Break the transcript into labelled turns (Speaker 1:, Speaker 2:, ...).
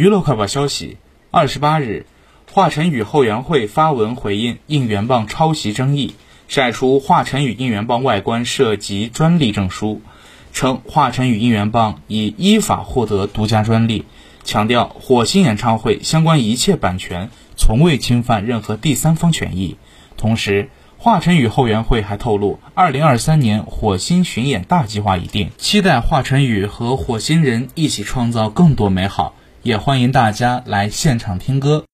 Speaker 1: 娱乐快报消息：二十八日，华晨宇后援会发文回应应援棒抄袭争议，晒出华晨宇应援棒外观涉及专利证书，称华晨宇应援棒已依法获得独家专利，强调火星演唱会相关一切版权从未侵犯任何第三方权益。同时，华晨宇后援会还透露，二零二三年火星巡演大计划已定，期待华晨宇和火星人一起创造更多美好。也欢迎大家来现场听歌。